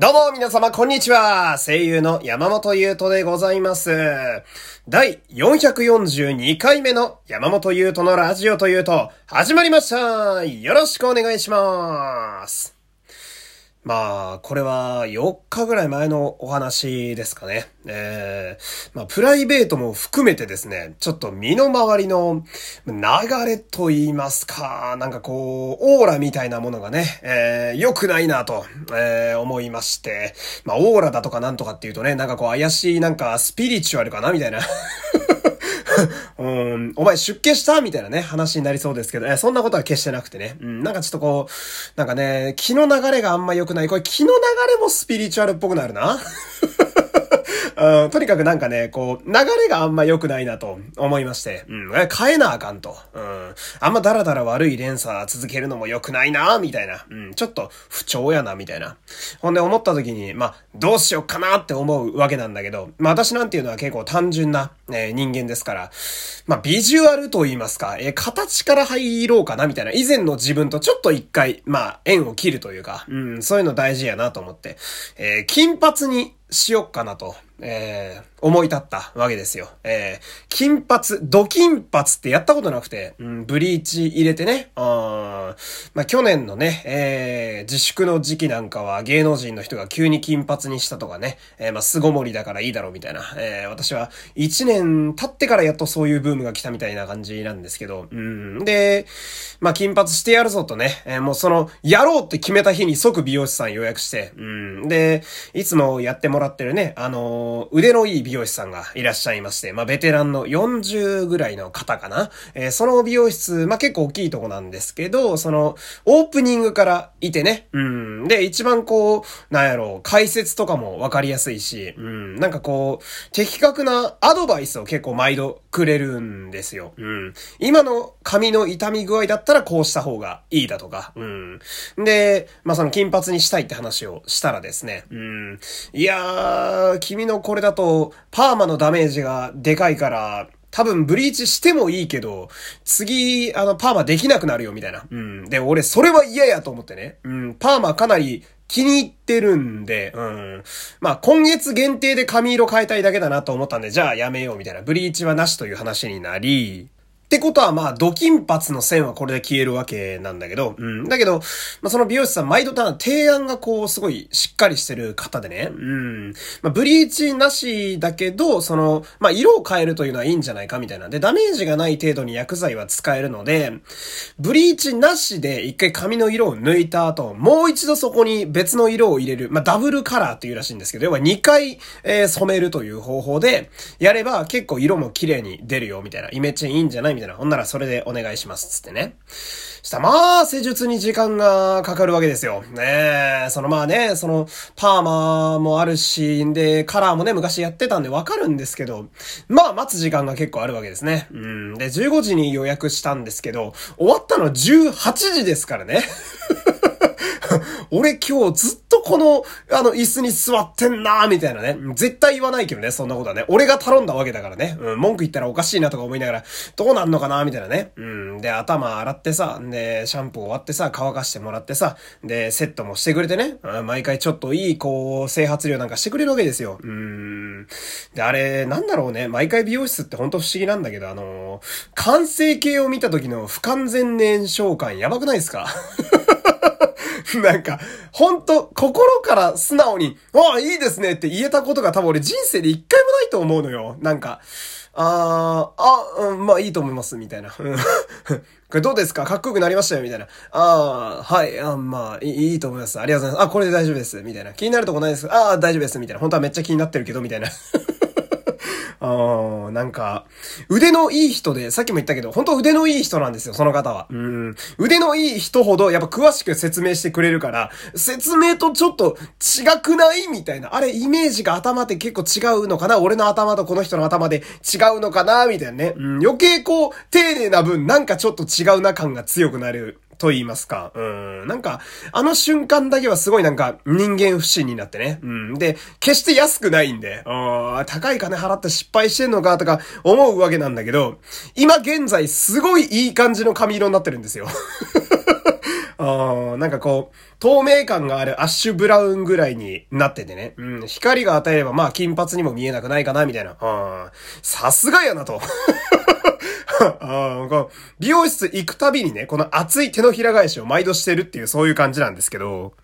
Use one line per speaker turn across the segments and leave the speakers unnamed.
どうも皆様こんにちは。声優の山本優斗でございます。第442回目の山本優斗のラジオというと始まりました。よろしくお願いします。まあ、これは4日ぐらい前のお話ですかね。えー、まあ、プライベートも含めてですね、ちょっと身の回りの流れと言いますか、なんかこう、オーラみたいなものがね、えー、良くないなと、えー、思いまして、まあ、オーラだとかなんとかっていうとね、なんかこう怪しいなんかスピリチュアルかなみたいな うん、お前出家したみたいなね、話になりそうですけど、え、そんなことは決してなくてね。うん、なんかちょっとこう、なんかね、気の流れがあんま良くない。これ気の流れもスピリチュアルっぽくなるな。うん、とにかくなんかね、こう、流れがあんま良くないなと思いまして、うん、変えなあかんと。うん、あんまダラダラ悪い連鎖続けるのも良くないなみたいな。うん、ちょっと不調やな、みたいな。ほんで思った時に、まあ、どうしようかなって思うわけなんだけど、まあ私なんていうのは結構単純な、えー、人間ですから、まあビジュアルと言いますか、えー、形から入ろうかな、みたいな。以前の自分とちょっと一回、まあ縁を切るというか、うん、そういうの大事やなと思って、えー、金髪にしよっかなと。えー、思い立ったわけですよ。えー、金髪、ド金髪ってやったことなくて、うん、ブリーチ入れてね、あまあ、去年のね、えー、自粛の時期なんかは芸能人の人が急に金髪にしたとかね、えー、まあ、巣ごもりだからいいだろうみたいな、えー、私は1年経ってからやっとそういうブームが来たみたいな感じなんですけど、うん、で、まあ、金髪してやるぞとね、えー、もうその、やろうって決めた日に即美容師さん予約して、うん、で、いつもやってもらってるね、あの腕のいい美容師さんがいらっしゃいまして、まあ、ベテランの40ぐらいの方かな。えー、その美容室、まあ、結構大きいとこなんですけど、その、オープニングからいてね、うん。で、一番こう、なんやろう、解説とかもわかりやすいし、うん。なんかこう、的確なアドバイスを結構毎度くれるんですよ。うん。今の髪の痛み具合だったらこうした方がいいだとか、うん。で、まあ、その金髪にしたいって話をしたらですね、うん。いやー、君のこれだと、パーマのダメージがでかいから、多分ブリーチしてもいいけど、次、あの、パーマできなくなるよ、みたいな。うん。で、俺、それは嫌やと思ってね。うん。パーマかなり気に入ってるんで、うん。まあ、今月限定で髪色変えたいだけだなと思ったんで、じゃあやめよう、みたいな。ブリーチはなしという話になり、ってことは、まあ、ド金髪の線はこれで消えるわけなんだけど、うん。だけど、まあ、その美容師さん、毎度た提案がこう、すごいしっかりしてる方でね、うん。まあ、ブリーチなしだけど、その、まあ、色を変えるというのはいいんじゃないかみたいな。で、ダメージがない程度に薬剤は使えるので、ブリーチなしで一回髪の色を抜いた後、もう一度そこに別の色を入れる、まあ、ダブルカラーっていうらしいんですけど、要は2回、えー、染めるという方法で、やれば結構色も綺麗に出るよ、みたいな。イメチェンいいんじゃない？みたいな。ほんならそれでお願いします。つってね。したまあ、施術に時間がかかるわけですよ。ねえ、そのまあね、その、パーマもあるし、で、カラーもね、昔やってたんでわかるんですけど、まあ、待つ時間が結構あるわけですね。うん。で、15時に予約したんですけど、終わったの18時ですからね。俺今日ずっとこの、あの、椅子に座ってんなーみたいなね。絶対言わないけどね、そんなことはね。俺が頼んだわけだからね。うん、文句言ったらおかしいなとか思いながら、どうなんのかなみたいなね。うん、で、頭洗ってさ、で、シャンプー終わってさ、乾かしてもらってさ、で、セットもしてくれてね。うん、毎回ちょっといい、こう、整髪料なんかしてくれるわけですよ。うん。で、あれ、なんだろうね。毎回美容室ってほんと不思議なんだけど、あの完成形を見た時の不完全燃焼感やばくないですか？なんか、ほんと、心から素直に、ああ、いいですねって言えたことが多分俺人生で一回もないと思うのよ。なんか、ああ、あ、うん、まあいいと思います、みたいな。これどうですか？かっこよくなりましたよ、みたいな。ああ、はい、あまあいい、いいと思います。ありがとうございます。あ、これで大丈夫です、みたいな。気になるとこないです。ああ、大丈夫です、みたいな。本当はめっちゃ気になってるけど、みたいな。なんか、腕のいい人で、さっきも言ったけど、本当腕のいい人なんですよ、その方は。うん。腕のいい人ほど、やっぱ詳しく説明してくれるから、説明とちょっと違くないみたいな。あれ、イメージが頭って結構違うのかな？俺の頭とこの人の頭で違うのかな？みたいなね。うん。余計こう、丁寧な分、なんかちょっと違うな感が強くなる。と言いますか。うん。なんか、あの瞬間だけはすごいなんか人間不信になってね。うん。で、決して安くないんで、あ高い金払って失敗してんのかとか思うわけなんだけど、今現在すごいいい感じの髪色になってるんですよ。あなんかこう、透明感があるアッシュブラウンぐらいになっててね。うん、光が与えればまあ金髪にも見えなくないかな、みたいな。さすがやなと。あ美容室行くたびにね、この熱い手のひら返しを毎度してるっていうそういう感じなんですけど、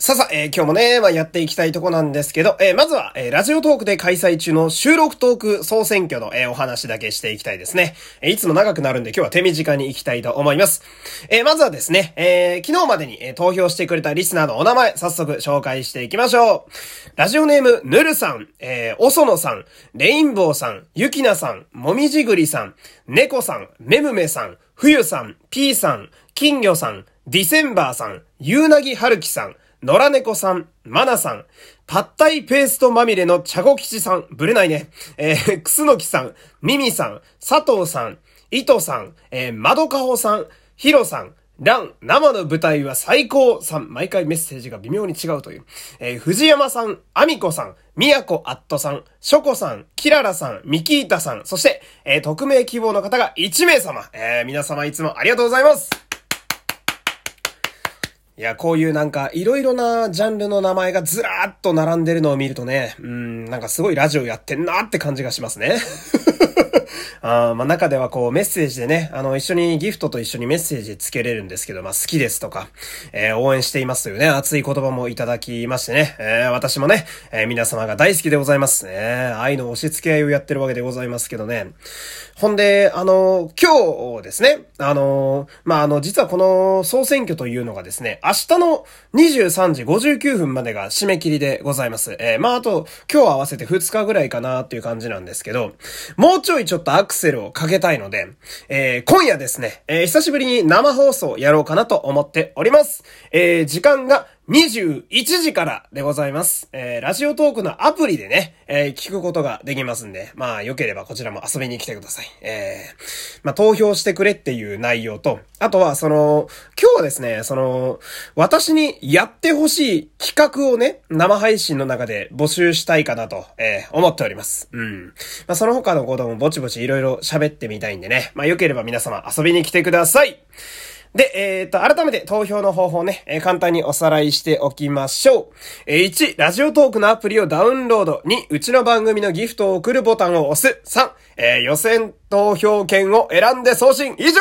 さあさあ、えー、今日もね、まあ、やっていきたいとこなんですけど、えー、まずは、えー、ラジオトークで開催中の収録トーク総選挙の、えお話だけしていきたいですね。えいつも長くなるんで今日は手短に行きたいと思います。えまずはですね、え昨日までに、え投票してくれたリスナーのお名前、早速紹介していきましょう。ラジオネーム、ぬるさん、えおそのさん、レインボーさん、ゆきなさん、もみじぐりさん、猫さん、めむめさん、ふゆさん、ぴーさん、金魚さん、ディセンバーさん、ゆうなぎはるきさん、野良猫さん、マナさん、パッタイペーストまみれのチャゴ吉さん、ぶれないね。えー、クスノキさん、ミミさん、佐藤さん、イトさん、えー、マドカホさん、ヒロさん、ラン、生の舞台は最高さん、毎回メッセージが微妙に違うという。えー、藤山さん、アミコさん、ミヤコアットさん、ショコさん、キララさん、ミキータさん、そして、えー、匿名希望の方が1名様。えー、皆様いつもありがとうございます。いや、こういうなんか、いろいろなジャンルの名前がずらーっと並んでるのを見るとね、うん、なんかすごいラジオやってんなって感じがしますね。あまあ中ではこうメッセージでね、あの一緒にギフトと一緒にメッセージつけれるんですけど、まあ好きですとか、えー、応援していますというね、熱い言葉もいただきましてね、えー、私もね、えー、皆様が大好きでございますね。愛の押し付け合いをやってるわけでございますけどね。ほんで、あの、今日ですね、あの、まあ、あの、実はこの総選挙というのがですね、明日の23時59分までが締め切りでございます。えー、まあ、あと、今日合わせて2日ぐらいかなっていう感じなんですけど、もうちょいちょっとクセルをかけたいので、えー、今夜ですね、えー、久しぶりに生放送やろうかなと思っております。えー、時間が21時からでございます。えー、ラジオトークのアプリでね、えー、聞くことができますんで、まあ、良ければこちらも遊びに来てください。えー、まあ、投票してくれっていう内容と、あとは、その、今日はですね、その、私にやってほしい企画をね、生配信の中で募集したいかなと、えー、思っております。うん。まあ、その他のこともぼちぼちいろいろ喋ってみたいんでね、まあ、良ければ皆様遊びに来てください。で、えっ、と、改めて投票の方法ね、えー、簡単におさらいしておきましょう。えー、1、ラジオトークのアプリをダウンロード。2、うちの番組のギフトを送るボタンを押す。3、えー、予選投票権を選んで送信。以上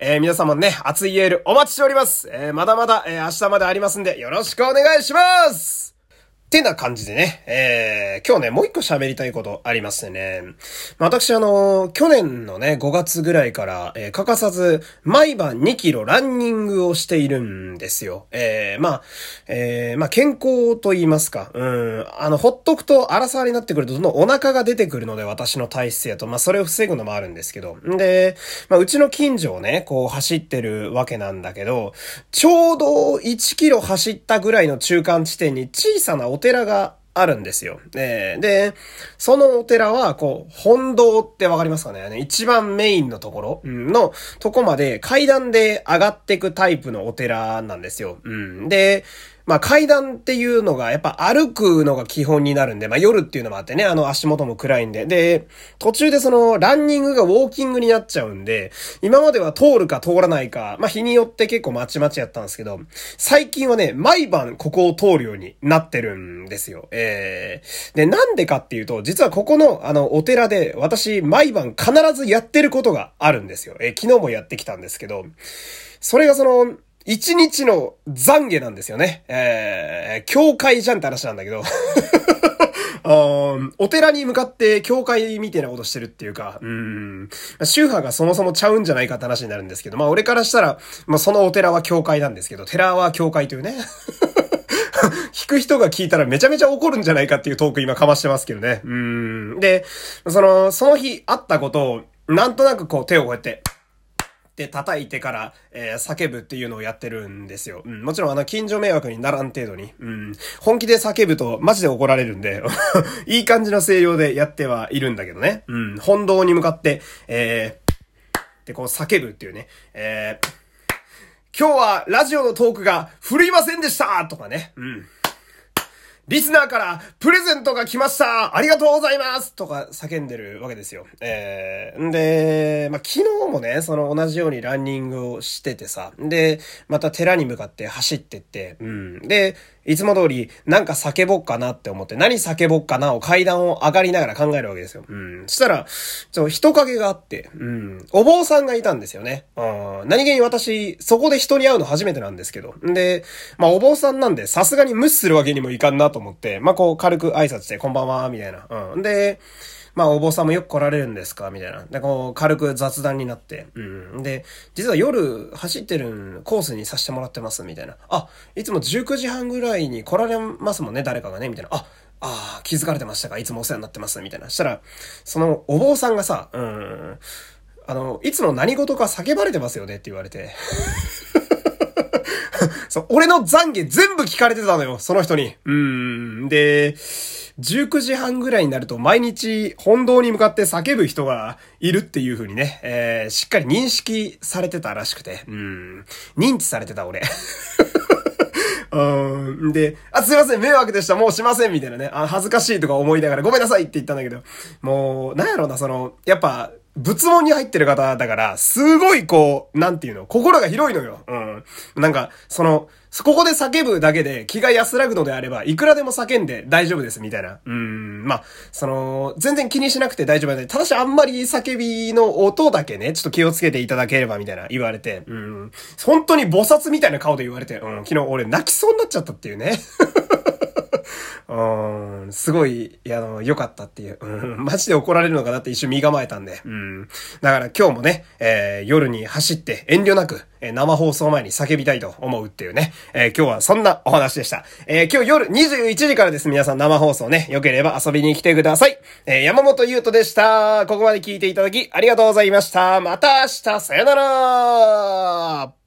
えー、皆様ね、熱いエールお待ちしております。えー、まだまだ、えー、明日までありますんで、よろしくお願いしますってな感じでね、えー、今日ね、もう一個喋りたいことありましてね。私あの、去年のね、5月ぐらいから、えー、欠かさず、毎晩2キロランニングをしているんですよ。えー、まあ、えー、まあ、健康と言いますか。うん、あの、ほっとくと荒沢になってくると、どんどんお腹が出てくるので、私の体質やと、まあ、それを防ぐのもあるんですけど。んで、まあ、うちの近所をね、こう走ってるわけなんだけど、ちょうど1キロ走ったぐらいの中間地点に小さなおお寺があるんですよ。で、で、そのお寺は、こう、本堂ってわかりますかね？一番メインのところのとこまで階段で上がっていくタイプのお寺なんですよ。うん。で、まあ階段っていうのがやっぱ歩くのが基本になるんで、まあ夜っていうのもあってね、あの足元も暗いんで。で、途中でそのランニングがウォーキングになっちゃうんで、今までは通るか通らないか、まあ日によって結構まちまちやったんですけど、最近はね、毎晩ここを通るようになってるんですよ。えー、で、なんでかっていうと、実はここのあのお寺で私毎晩必ずやってることがあるんですよ。えー、昨日もやってきたんですけど、それがその、一日の懺悔なんですよね。えー、教会じゃんって話なんだけど お寺に向かって教会みたいなことしてるっていうか、うん。宗派がそもそもちゃうんじゃないかって話になるんですけど、まあ俺からしたら、まあそのお寺は教会なんですけど、寺は教会というね。聞く人が聞いたらめちゃめちゃ怒るんじゃないかっていうトーク今かましてますけどね。うん。で、その、その日あったことを、なんとなくこう手をこうやって、で叩いてから、えー、叫ぶっていうのをやってるんですよ。うん、もちろんあの、近所迷惑にならん程度に。うん、本気で叫ぶとマジで怒られるんで いい感じの声量でやってはいるんだけどね。うん、本堂に向かって、えー、でこう叫ぶっていうね。えー、今日はラジオのトークが振るいませんでしたとかね。うん。リスナーからプレゼントが来ましたありがとうございますとか叫んでるわけですよ。えー、んで、まあ、昨日もね、その同じようにランニングをしててさ、で、また寺に向かって走ってって、うん。で、いつも通り、なんか叫ぼっかなって思って、何叫ぼっかなを階段を上がりながら考えるわけですよ。うん。そしたら、ちょ、人影があって、うん。お坊さんがいたんですよね。うん。何気に私、そこで人に会うの初めてなんですけど。んで、まあ、お坊さんなんで、さすがに無視するわけにもいかんなと思って、まあ、こう、軽く挨拶して、こんばんは、みたいな。うん。で、まあ、お坊さんもよく来られるんですか？みたいな。で、こう、軽く雑談になって。うん。で、実は夜走ってるコースにさせてもらってます、みたいな。あ、いつも19時半ぐらいに来られますもんね、誰かがね、みたいな。あ、ああ、気づかれてましたか？いつもお世話になってます、みたいな。したら、そのお坊さんがさ、うん、あの、いつも何事か叫ばれてますよねって言われて。そう、俺の懺悔全部聞かれてたのよ、その人に。うん。で、19時半ぐらいになると毎日本堂に向かって叫ぶ人がいるっていう風にね、えー、しっかり認識されてたらしくて、うん、認知されてた俺。うん。で、あ、すいません、迷惑でした、もうしません、みたいなね。あ、恥ずかしいとか思いながら、ごめんなさいって言ったんだけど、もう、なんやろうな、その、やっぱ、仏門に入ってる方だから、すごいこう、なんていうの、心が広いのよ。うん。なんか、その、ここで叫ぶだけで気が安らぐのであれば、いくらでも叫んで大丈夫です、みたいな。うん。まあ、その、全然気にしなくて大丈夫で、ただしあんまり叫びの音だけね、ちょっと気をつけていただければ、みたいな言われて、うん。本当に菩薩みたいな顔で言われて、うん。昨日俺泣きそうになっちゃったっていうね。うん、すごい、あの、良かったっていう。うん、マジで怒られるのかなって一瞬身構えたんで。うん。だから今日もね、えー、夜に走って遠慮なく、えー、生放送前に叫びたいと思うっていうね。えー、今日はそんなお話でした。えー、今日夜21時からです。皆さん生放送ね、良ければ遊びに来てください。えー、山本優斗でした。ここまで聞いていただきありがとうございました。また明日、さよなら